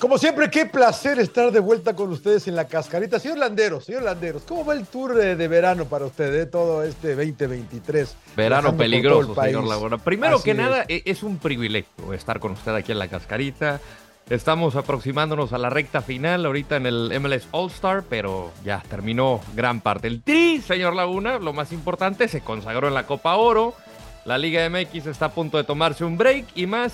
Como siempre, qué placer estar de vuelta con ustedes en la cascarita. Señor Landeros, señor Landeros, ¿cómo va el tour de, de verano para usted, de todo este 2023? Verano peligroso, señor Laguna. Primero Así que es. nada, e- es un privilegio estar con usted aquí en la cascarita. Estamos aproximándonos a la recta final ahorita en el MLS All Star, pero ya terminó gran parte. El Tri, señor Laguna, lo más importante, se consagró en la Copa Oro. La Liga MX está a punto de tomarse un break y más.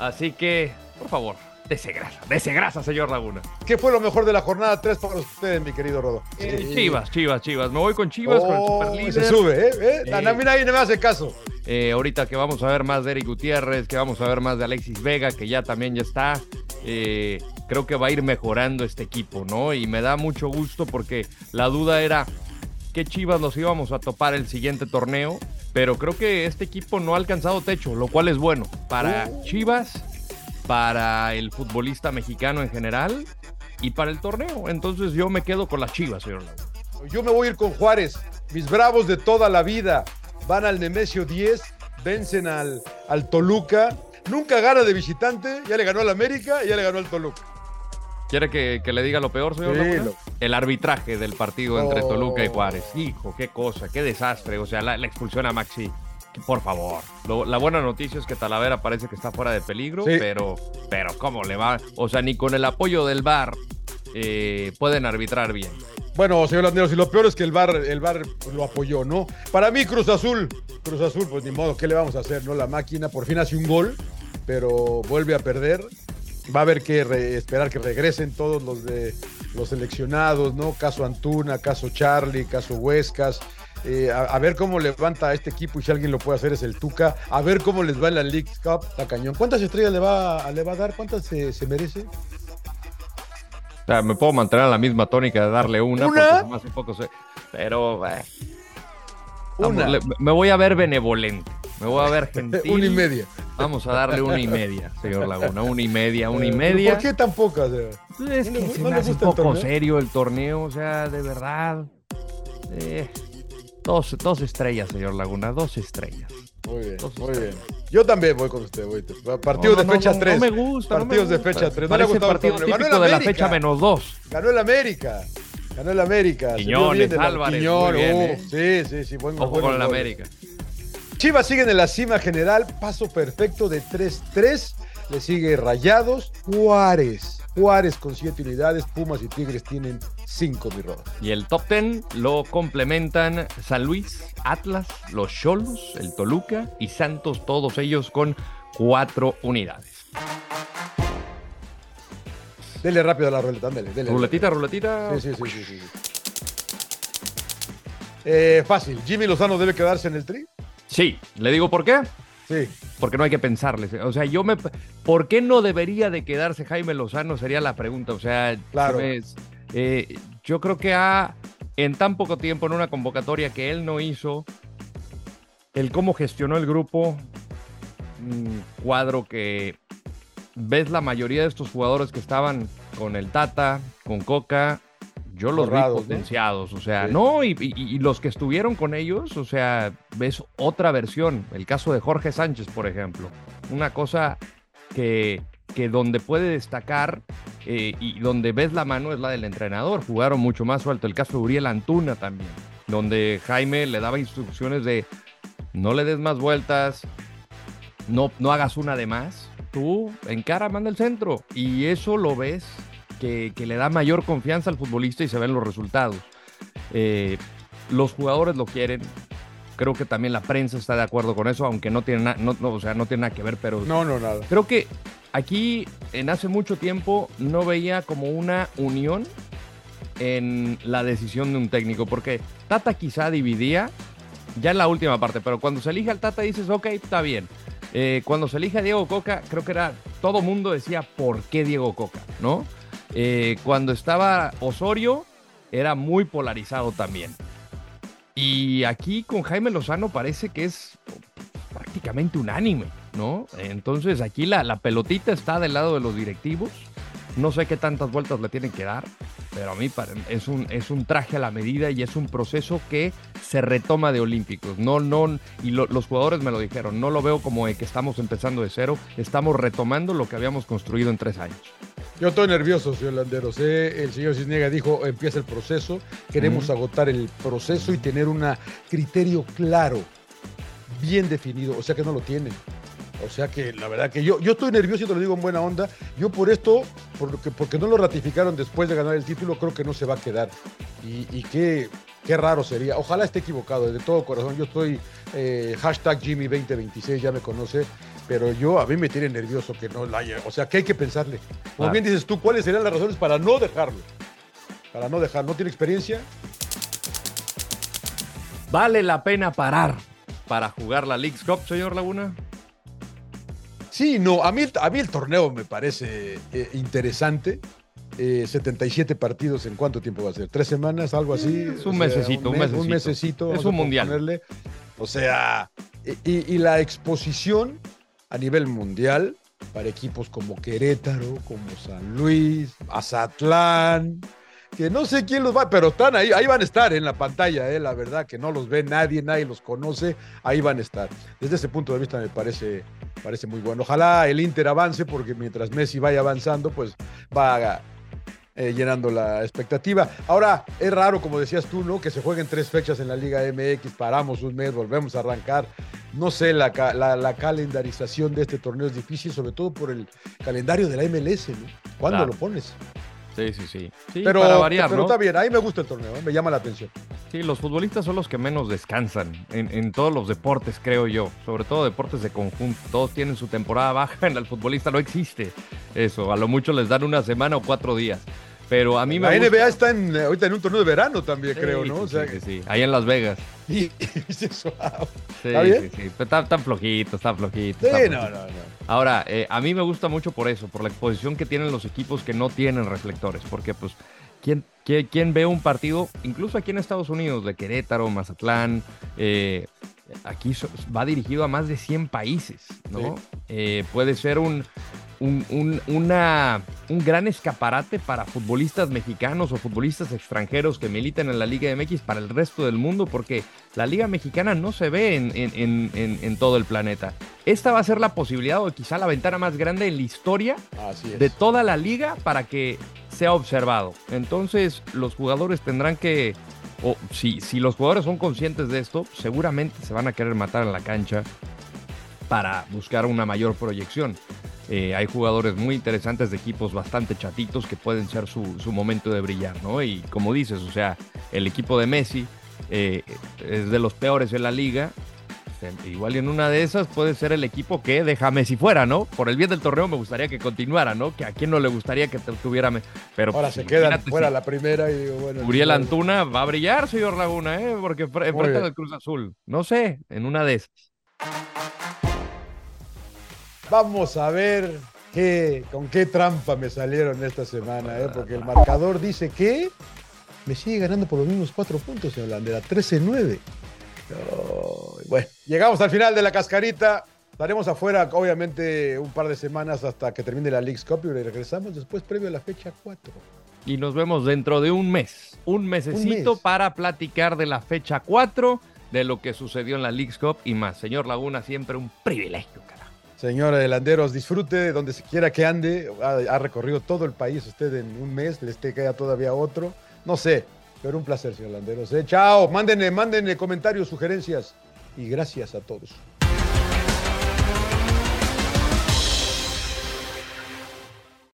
Así que, por favor, dese grasa, dese grasa, señor Laguna. ¿Qué fue lo mejor de la jornada 3 para ustedes, mi querido Rodo? Eh, Chivas, Chivas, Chivas. Me voy con Chivas, con el Oh, superlíder. se sube, ¿eh? ¿Eh? A mí nadie me hace caso. Eh, ahorita que vamos a ver más de Eric Gutiérrez, que vamos a ver más de Alexis Vega, que ya también ya está. eh, creo que va a ir mejorando este equipo, ¿no? Y me da mucho gusto porque la duda era qué Chivas nos íbamos a topar el siguiente torneo. Pero creo que este equipo no ha alcanzado techo, lo cual es bueno para Chivas, para el futbolista mexicano en general y para el torneo. Entonces yo me quedo con las Chivas, señor Laguna. Yo me voy a ir con Juárez. Mis bravos de toda la vida van al Nemesio 10, vencen al, al Toluca. Nunca gana de visitante, ya le ganó al América y ya le ganó al Toluca. ¿Quiere que, que le diga lo peor, señor? Sí, lo- El arbitraje del partido entre. Toluca y Juárez. Hijo, qué cosa, qué desastre. O sea, la, la expulsión a Maxi. Por favor. Lo- la buena noticia es que Talavera parece que está fuera de peligro, Sí. pero, pero ¿cómo le va? O sea, ni con el apoyo del VAR eh, pueden arbitrar bien. Bueno, señor Landeros, y lo peor es que el bar, el bar lo apoyó, ¿no? Para mí, Cruz Azul, Cruz Azul, pues ni modo, ¿qué le vamos a hacer, no? La máquina por fin hace un gol, pero vuelve a perder. Va a haber que esperar que regresen todos los de los seleccionados, ¿no? Caso Antuna, caso Charlie, caso Huescas. Eh, a, a ver cómo levanta a este equipo y si alguien lo puede hacer es el Tuca. A ver cómo les va en la League Cup, la cañón. ¿Cuántas estrellas le va, le va a dar? ¿Cuántas se, se merece? O sea, me puedo mantener a la misma tónica de darle una, ¿Una? porque un poco se- Pero, eh, vamos, Una. le- me voy a ver benevolente. Me voy a ver gentil. Una y media. Vamos a darle una y media, señor Laguna. Una y media, una y Eh, media. ¿Por qué tan pocas? eh? Es ¿No le que se no me le hace un el poco serio el torneo, o sea, de verdad. Eh, dos, dos estrellas, señor Laguna, dos estrellas. Muy bien, muy bien. Yo también voy con usted, voy. Partidos No, no, de fecha no, 3. No me gusta. no me Partidos de gusta. fecha 3. No le ha gustado el partido. Ganó el típico de la fecha menos dos. Ganó el América. Ganó el América. Quiñones, Álvarez, Quiñón, bien, uh, ¿eh? Sí, sí, sí. Buen, Ojo buenos con el. América. Chivas siguen en la cima general. Paso perfecto de 3-3. Le sigue Rayados. Juárez. Juárez con 7 unidades. Pumas y Tigres tienen 5, mi roda. Y el top 10 lo complementan San Luis, Atlas, los Cholos, el Toluca y Santos, todos ellos con cuatro unidades. Dele rápido a la ruleta, dele. dele Ruletita, ruletita. Sí, sí, sí, sí, sí. Eh, fácil. Jimmy Lozano debe quedarse en el tri. Sí, le digo por qué. Sí. Porque no hay que pensarle. O sea, yo me. ¿Por qué no debería de quedarse Jaime Lozano? Sería la pregunta. O sea, Claro. me- eh, yo creo que ha, en tan poco tiempo, en una convocatoria que él no hizo, el cómo gestionó el grupo, un cuadro que ves la mayoría de estos jugadores que estaban con el Tata, con Coca, yo los Borrados, vi ¿no? potenciados, o sea, Sí. no, y, y- y los que estuvieron con ellos, o sea, ves otra versión, el caso de Jorge Sánchez, por ejemplo, una cosa que, que donde puede destacar eh, y donde ves la mano es la del entrenador, jugaron mucho más suelto, el caso de Uriel Antuna también, donde Jaime le daba instrucciones de no le des más vueltas, no, no hagas una de más, tú encara, manda el centro. Y eso lo ves que, que le da mayor confianza al futbolista y se ven los resultados. Eh, los jugadores lo quieren. Creo que también la prensa está de acuerdo con eso, aunque no tiene, na- no, no, o sea, no tiene nada que ver, pero No, no, nada. creo que aquí en hace mucho tiempo no veía como una unión en la decisión de un técnico, porque Tata quizá dividía, ya en la última parte, pero cuando se elige al Tata dices, ok, está bien. Eh, cuando se elige a Diego Coca, creo que era, todo mundo decía, ¿por qué Diego Coca? ¿No? Eh, cuando estaba Osorio, era muy polarizado también. Y aquí con Jaime Lozano parece que es prácticamente unánime, ¿no? Entonces aquí la, la pelotita está del lado de los directivos. No sé qué tantas vueltas le tienen que dar, pero a mí es un, es un traje a la medida y es un proceso que se retoma de Olímpicos. No, no, y los jugadores me lo dijeron, no lo veo como que estamos empezando de cero, estamos retomando lo que habíamos construido en tres años. Yo estoy nervioso, señor Landeros. ¿eh? El señor Cisniega dijo, empieza el proceso, queremos agotar el proceso y tener un criterio claro, bien definido, o sea que no lo tienen. O sea que la verdad que yo, yo estoy nervioso y te lo digo en buena onda. Yo por esto, porque, porque no lo ratificaron después de ganar el título, creo que no se va a quedar. Y, qué, qué raro sería. Ojalá esté equivocado, de todo corazón. Yo estoy eh, hashtag Jimmy2026, ya me conoce. Pero yo, a mí me tiene nervioso que no la haya. O sea, que hay que pensarle. Como bien dices tú, ¿cuáles serían las razones para no dejarlo? Para no dejar, ¿no tiene experiencia? ¿Vale la pena parar para jugar la League's Cup, señor Laguna? Sí, no, a mí, a mí el torneo me parece eh, interesante. 77 eh, partidos, ¿en cuánto tiempo va a ser? ¿Tres semanas? ¿Algo así? Es un, mesecito, un, mesecito, un mesecito. Es un mundial. O sea, y, la exposición a nivel mundial para equipos como Querétaro, como San Luis, Azatlán, que no sé quién los va, pero están ahí, ahí van a estar en la pantalla, eh, la verdad, que no los ve nadie, nadie los conoce, ahí van a estar. Desde ese punto de vista me parece, parece muy bueno. Ojalá el Inter avance, porque mientras Messi vaya avanzando, pues va eh, llenando la expectativa. Ahora, es raro, como decías tú, ¿no? Que se jueguen tres fechas en la Liga MX, paramos un mes, volvemos a arrancar. No sé, la, la, calendarización de este torneo es difícil, sobre todo por el calendario de la MLS, ¿no? ¿Cuándo lo pones? Sí, sí, sí. pero, para variar, pero está bien, ahí me gusta el torneo, ¿eh? me llama la atención. Sí, los futbolistas son los que menos descansan en, todos los deportes, creo yo. Sobre todo deportes de conjunto. Todos tienen su temporada baja, en el futbolista no existe eso. A lo mucho les dan una semana o cuatro días. Pero a mí la me NBA está en, ahorita en un torneo de verano también, creo, ¿no? Sí, sí, ahí en Las Vegas. Sí, sí, sí, sí. Está, tan flojito, está flojito. Sí, no, no, no. Ahora, eh, a mí me gusta mucho por eso, por la exposición que tienen los equipos que no tienen reflectores. Porque, pues, ¿quién, quién, ve un partido, incluso aquí en Estados Unidos, de Querétaro, Mazatlán, eh, aquí va dirigido a más de 100 países, ¿no? Eh, puede ser un, un, una, un gran escaparate para futbolistas mexicanos o futbolistas extranjeros que militan en la Liga MX para el resto del mundo, porque la Liga Mexicana no se ve en, en, todo el planeta. Esta va a ser la posibilidad o quizá la ventana más grande en la historia de toda la liga para que sea observado. Entonces los jugadores tendrán que, o si, si los jugadores son conscientes de esto, seguramente se van a querer matar en la cancha para buscar una mayor proyección. Eh, hay jugadores muy interesantes de equipos bastante chatitos que pueden ser su, momento de brillar, ¿no? Y como dices, o sea, el equipo de Messi eh, es de los peores en la liga. Igual en una de esas puede ser el equipo que deja a Messi fuera, ¿no? Por el bien del torneo me gustaría que continuara, ¿no? Que a quién no le gustaría que tuviera Pero Ahora se queda fuera la primera y digo, bueno. Uriel Antuna va a brillar, señor Laguna, ¿eh? Porque enfrenta al Cruz Azul. No sé, en una de esas. Vamos a ver qué, con qué trampa me salieron esta semana, ¿eh? porque el marcador dice que me sigue ganando por los mismos cuatro puntos en Holandera, 13-9. bueno, llegamos al final de la cascarita. Estaremos afuera, obviamente, un par de semanas hasta que termine la League's Cup y regresamos después previo a la fecha 4. Y nos vemos dentro de un mes, un mesecito para platicar de la fecha 4, de lo que sucedió en la League's Cup y más. Señor Laguna, siempre un privilegio, Señor Delanderos, disfrute de donde quiera que ande. Ha, recorrido todo el país usted en un mes, le queda todavía otro. No sé, pero un placer, señor Landeros. ¿eh? Chao, mándenle, mándenle comentarios, sugerencias y gracias a todos.